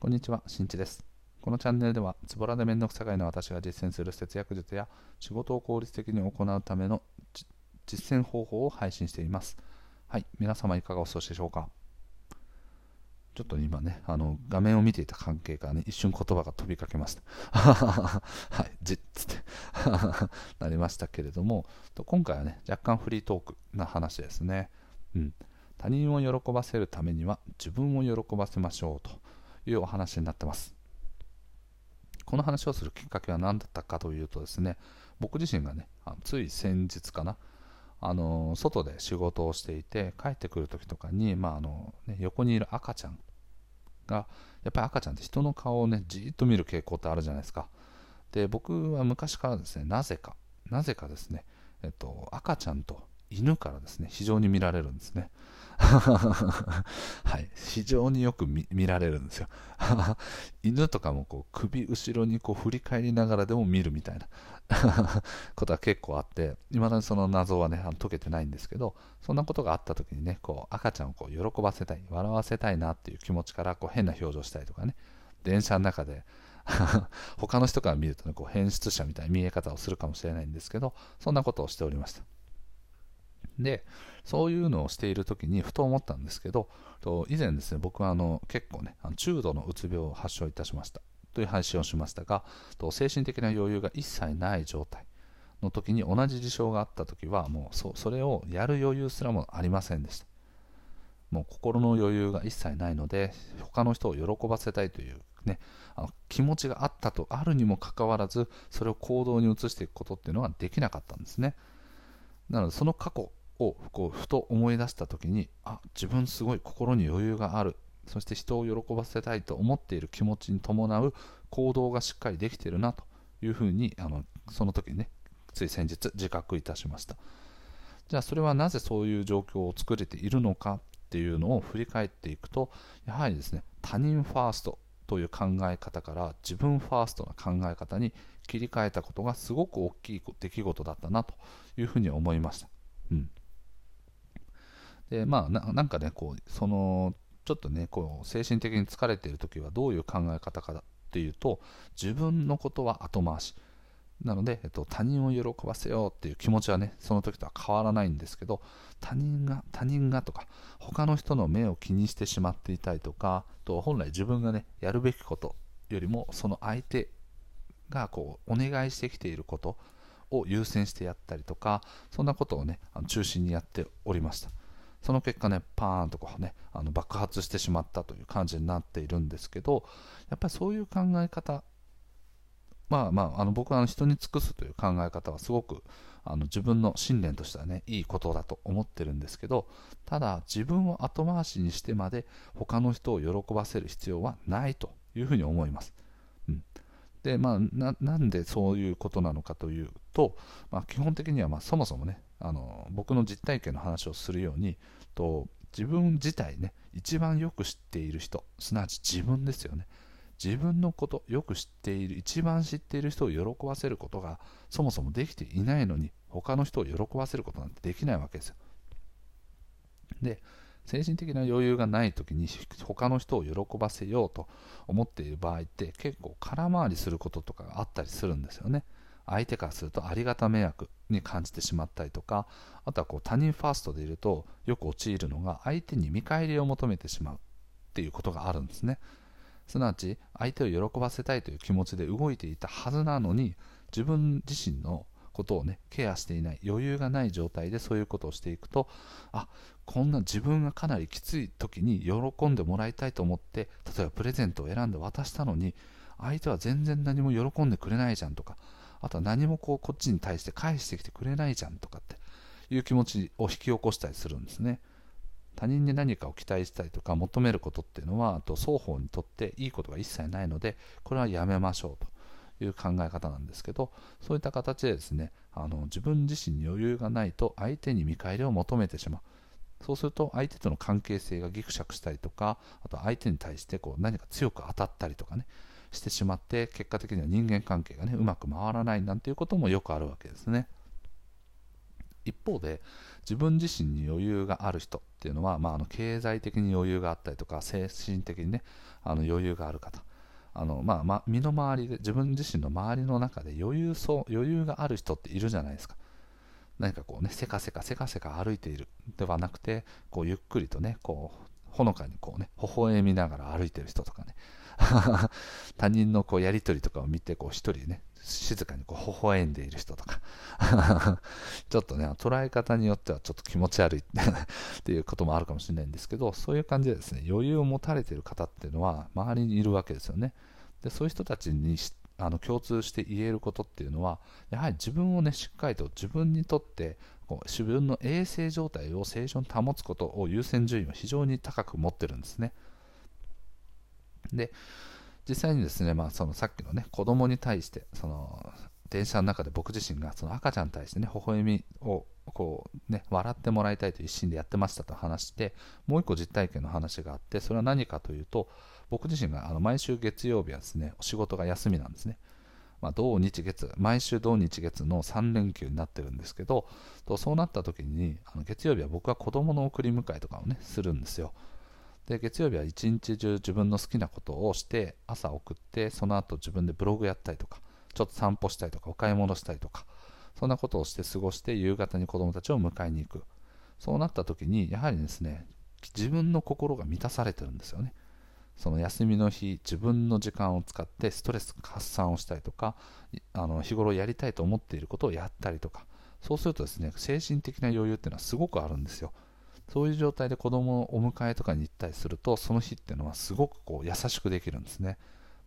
こんにちは、しんちです。このチャンネルでは、ズボラで面倒くさがいの私が実践する節約術や仕事を効率的に行うための実践方法を配信しています。はい、皆様いかがお過ごしでしょうかちょっと今ね、あの画面を見ていた関係からね、一瞬言葉が飛びかけました。はい、じっつって なりましたけれども、今回はね、若干フリートークな話ですね。うん、他人を喜ばせるためには自分を喜ばせましょうというお話になってます。この話をするきっかけは何だったかというとですね、僕自身がね、あのつい先日かな、あの外で仕事をしていて、帰ってくるときとかに、まああのね、横にいる赤ちゃんが、やっぱり赤ちゃんって人の顔をね、じーっと見る傾向ってあるじゃないですか。で、僕は昔からですね、なぜか、なぜかですね、えっと、赤ちゃんと犬からですね、非常に見られるんですね。はい、非常によく見られるんですよ。犬とかもこう首後ろにこう振り返りながらでも見るみたいな ことは結構あって、いまだにその謎はね、あの解けてないんですけど、そんなことがあった時にね、こう赤ちゃんをこう喜ばせたい、笑わせたいなっていう気持ちからこう変な表情したりとかね、電車の中で 他の人から見るとね、こう変質者みたいな見え方をするかもしれないんですけど、そんなことをしておりました。で、そういうのをしている時にふと思ったんですけど、以前ですね、僕はあの結構ね、中度のうつ病を発症いたしましたという配信をしましたが、精神的な余裕が一切ない状態の時に同じ事象があった時は、もうそそれをやる余裕すらもありませんでした。もう心の余裕が一切ないので、他の人を喜ばせたいというね、あの気持ちがあったとあるにもかかわらず、それを行動に移していくことっていうのはできなかったんですね。なので、その過去をこうふと思い出した時にあ自分すごい心に余裕がある。そして人を喜ばせたいと思っている気持ちに伴う行動がしっかりできてるなというふうにあのその時にねつい先日自覚いたしました。じゃあそれはなぜそういう状況を作れているのかっていうのを振り返っていくとやはりですね他人ファーストという考え方から自分ファーストな考え方に切り替えたことがすごく大きい出来事だったなというふうに思いました。うん、でまあなんかねこうそのちょっとねこう精神的に疲れている時はどういう考え方かっていうと自分のことは後回し。なので、えっと、他人を喜ばせようっていう気持ちはねその時とは変わらないんですけど他人が他人がとか他の人の目を気にしてしまっていたりとかと本来自分がねやるべきことよりもその相手がこうお願いしてきていることを優先してやったりとかそんなことをね中心にやっておりました。その結果ね、パーンとこうね、あの爆発してしまったという感じになっているんですけど、やっぱりそういう考え方、まあまあ、あの僕は人に尽くすという考え方はすごくあの自分の信念としてはね、いいことだと思ってるんですけど、ただ自分を後回しにしてまで他の人を喜ばせる必要はないというふうに思います。うん、で、まあなんでそういうことなのかというと、まあ、基本的にはまあそもそもね、あの僕の実体験の話をするようにと自分自体ね一番よく知っている人すなわち自分ですよね。自分のことよく知っている一番知っている人を喜ばせることがそもそもできていないのに他の人を喜ばせることなんてできないわけですよ。で精神的な余裕がない時に他の人を喜ばせようと思っている場合って結構空回りすることとかがあったりするんですよね。相手からするとありがた迷惑に感じてしまったりとかあとはこう他人ファーストでいるとよく陥るのが相手に見返りを求めてしまうっていうことがあるんですね。すなわち相手を喜ばせたいという気持ちで動いていたはずなのに自分自身のことをねケアしていない余裕がない状態でそういうことをしていくとあこんな自分がかなりきつい時に喜んでもらいたいと思って例えばプレゼントを選んで渡したのに相手は全然何も喜んでくれないじゃんとかあとは何もこうこっちに対して返してきてくれないじゃんとかっていう気持ちを引き起こしたりするんですね。他人に何かを期待したりとか求めることっていうのはあと双方にとっていいことが一切ないのでこれはやめましょうという考え方なんですけどそういった形でですねあの自分自身に余裕がないと相手に見返りを求めてしまうそうすると相手との関係性がギクシャクしたりとかあと相手に対してこう何か強く当たったりとかねしてしまって結果的には人間関係がねうまく回らないなんていうこともよくあるわけですね。一方で自分自身に余裕がある人っていうのは、まあ、あの経済的に余裕があったりとか精神的にねあの余裕がある方。あの、まあまあ、身の回りで自分自身の周りの中で余裕そう余裕がある人っているじゃないですか。何かこうねせかせかせかせか歩いている。ではなくてこうゆっくりとねこうほのかにこうね微笑みながら歩いてる人とかね。他人のこうやり取りとかを見てこう一人ね静かにこう微笑んでいる人とか。ちょっとね捉え方によってはちょっと気持ち悪い っていうこともあるかもしれないんですけどそういう感じでですね余裕を持たれている方っていうのは周りにいるわけですよね。でそういう人たちにあの共通して言えることっていうのはやはり自分をねしっかりと自分にとってこう自分の衛生状態を正常に保つことを優先順位を非常に高く持ってるんですね。で実際にですね、まあ、そのさっきのね子供に対してその電車の中で僕自身がその赤ちゃんに対してね微笑みをこうね笑ってもらいたいという一心でやってましたと話してもう一個実体験の話があってそれは何かというと僕自身があの毎週月曜日はですねお仕事が休みなんですね。まあ、土日月毎週土日月の3連休になってるんですけどとそうなった時にあの月曜日は僕は子供の送り迎えとかをねするんですよ。で月曜日は一日中自分の好きなことをして朝送ってその後自分でブログやったりとかちょっと散歩したりとかお買い物したりとかそんなことをして過ごして夕方に子供たちを迎えに行く。そうなった時にやはりですね自分の心が満たされてるんですよね。その休みの日自分の時間を使ってストレス発散をしたりとかあの日頃やりたいと思っていることをやったりとか。そうするとですね精神的な余裕っていうのはすごくあるんですよ。そういう状態で子供をお迎えとかに行ったりすると、その日っていうのはすごくこう優しくできるんですね。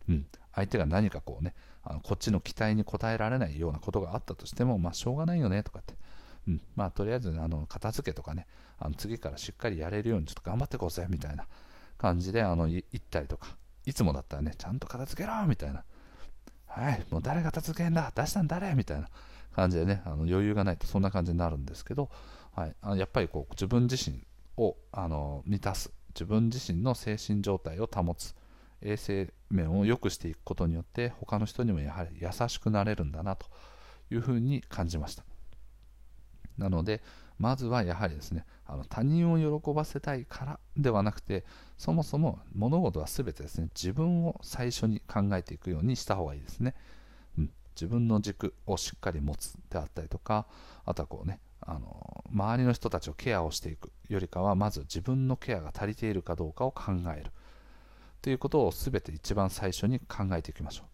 うん。相手が何かこうね、あのこっちの期待に応えられないようなことがあったとしても、まあしょうがないよねとかって。うん。まあとりあえず、あの、片付けとかね、あの次からしっかりやれるようにちょっと頑張ってこうぜみたいな感じで、あの、行ったりとか、いつもだったらね、ちゃんと片付けろみたいな。はい、もう誰が片付けんだ出したん誰みたいな感じでね、あの余裕がないとそんな感じになるんですけど、はい、あやっぱりこう自分自身をあの満たす。自分自身の精神状態を保つ。衛生面を良くしていくことによって他の人にもやはり優しくなれるんだなと。いうふうに感じました。なのでまずはやはりですねあの他人を喜ばせたいからではなくてそもそも物事は全てですね自分を最初に考えていくようにした方がいいですね、うん、自分の軸をしっかり持つであったりとかあとはこうねあの周りの人たちをケアをしていくよりかはまず自分のケアが足りているかどうかを考える。ということを全て一番最初に考えていきましょう。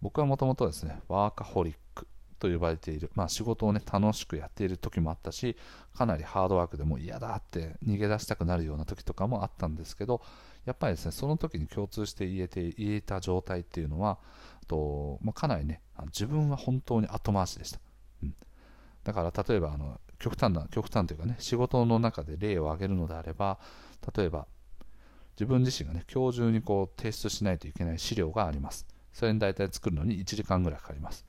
僕はもともとですねワーカホリックと呼ばれている、まあ、仕事をね楽しくやっている時もあったしかなりハードワークでも嫌だって逃げ出したくなるような時とかもあったんですけどやっぱりですねその時に共通して言えて言えた状態っていうのはと、まあ、かなりね自分は本当に後回しでした。うん。だから例えばあの極端な極端というかね仕事の中で例を挙げるのであれば例えば自分自身がね今日中にこう提出しないといけない資料があります。それに大体作るのに1時間ぐらいかかります。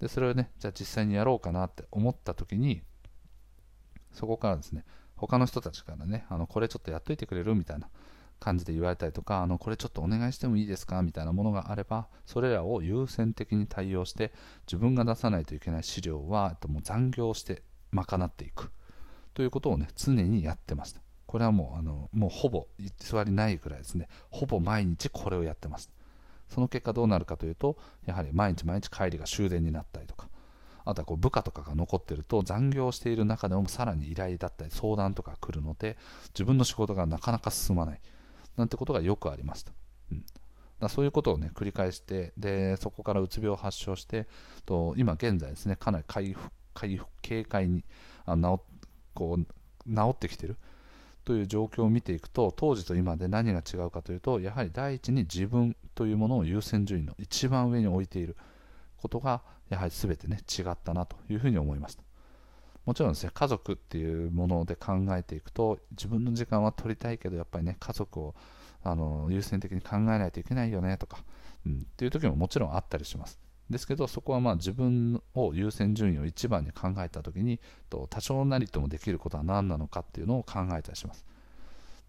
でそれをねじゃあ実際にやろうかなって思った時にそこからですね他の人たちからねあのこれちょっとやっといてくれる？みたいな感じで言われたりとかあのこれちょっとお願いしてもいいですか？みたいなものがあればそれらを優先的に対応して自分が出さないといけない資料はえっともう残業して賄っていく。ということをね常にやってましたこれはもうあのもうほぼ偽りないぐらいですね。ほぼ毎日これをやってます。その結果どうなるかというとやはり毎日毎日帰りが終電になったりとかあとはこう部下とかが残ってると残業している中でもさらに依頼だったり相談とか来るので自分の仕事がなかなか進まない。なんてことがよくありました。うん、だそういうことをね繰り返してでそこからうつ病を発症してと今現在ですねかなり回復回復軽快にあ治こう治ってきてる。という状況を見ていくと当時と今で何が違うかというとやはり第一に自分というものを優先順位の一番上に置いていることがやはり全てね違ったなというふうに思いましたもちろんですね、家族っていうもので考えていくと、自分の時間は取りたいけど、やっぱりね、家族をあの優先的に考えないといけないよねとか、うん、っていう時ももちろんあったりします。ですけど、そこはまあ自分を優先順位を一番に考えた時に、と多少なりともできることは何なのかっていうのを考えたりします。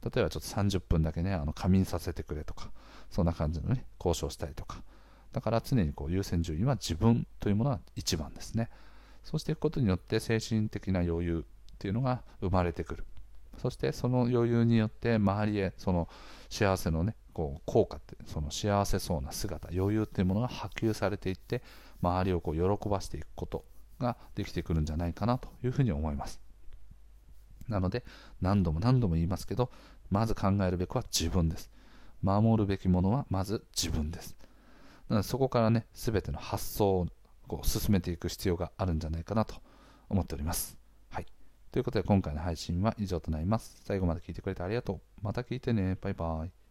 例えばちょっと30分だけね、あの仮眠させてくれとか、そんな感じのね、交渉したりとか。だから常にこう優先順位は自分というものは一番ですね。そうしていくことによって精神的な余裕っていうのが生まれてくる。そしてその余裕によって周りへその幸せのねこう効果ってその幸せそうな姿余裕っていうものが波及されていって周りをこう喜ばしていくことができてくるんじゃないかなというふうに思います。なので何度も何度も言いますけどまず考えるべくは自分です。守るべきものはまず自分です。なのでそこからね全ての発想をこう進めていく必要があるんじゃないかなと思っております。はい。ということで今回の配信は以上となります。最後まで聞いてくれてありがとう。また聞いてね。バイバイ。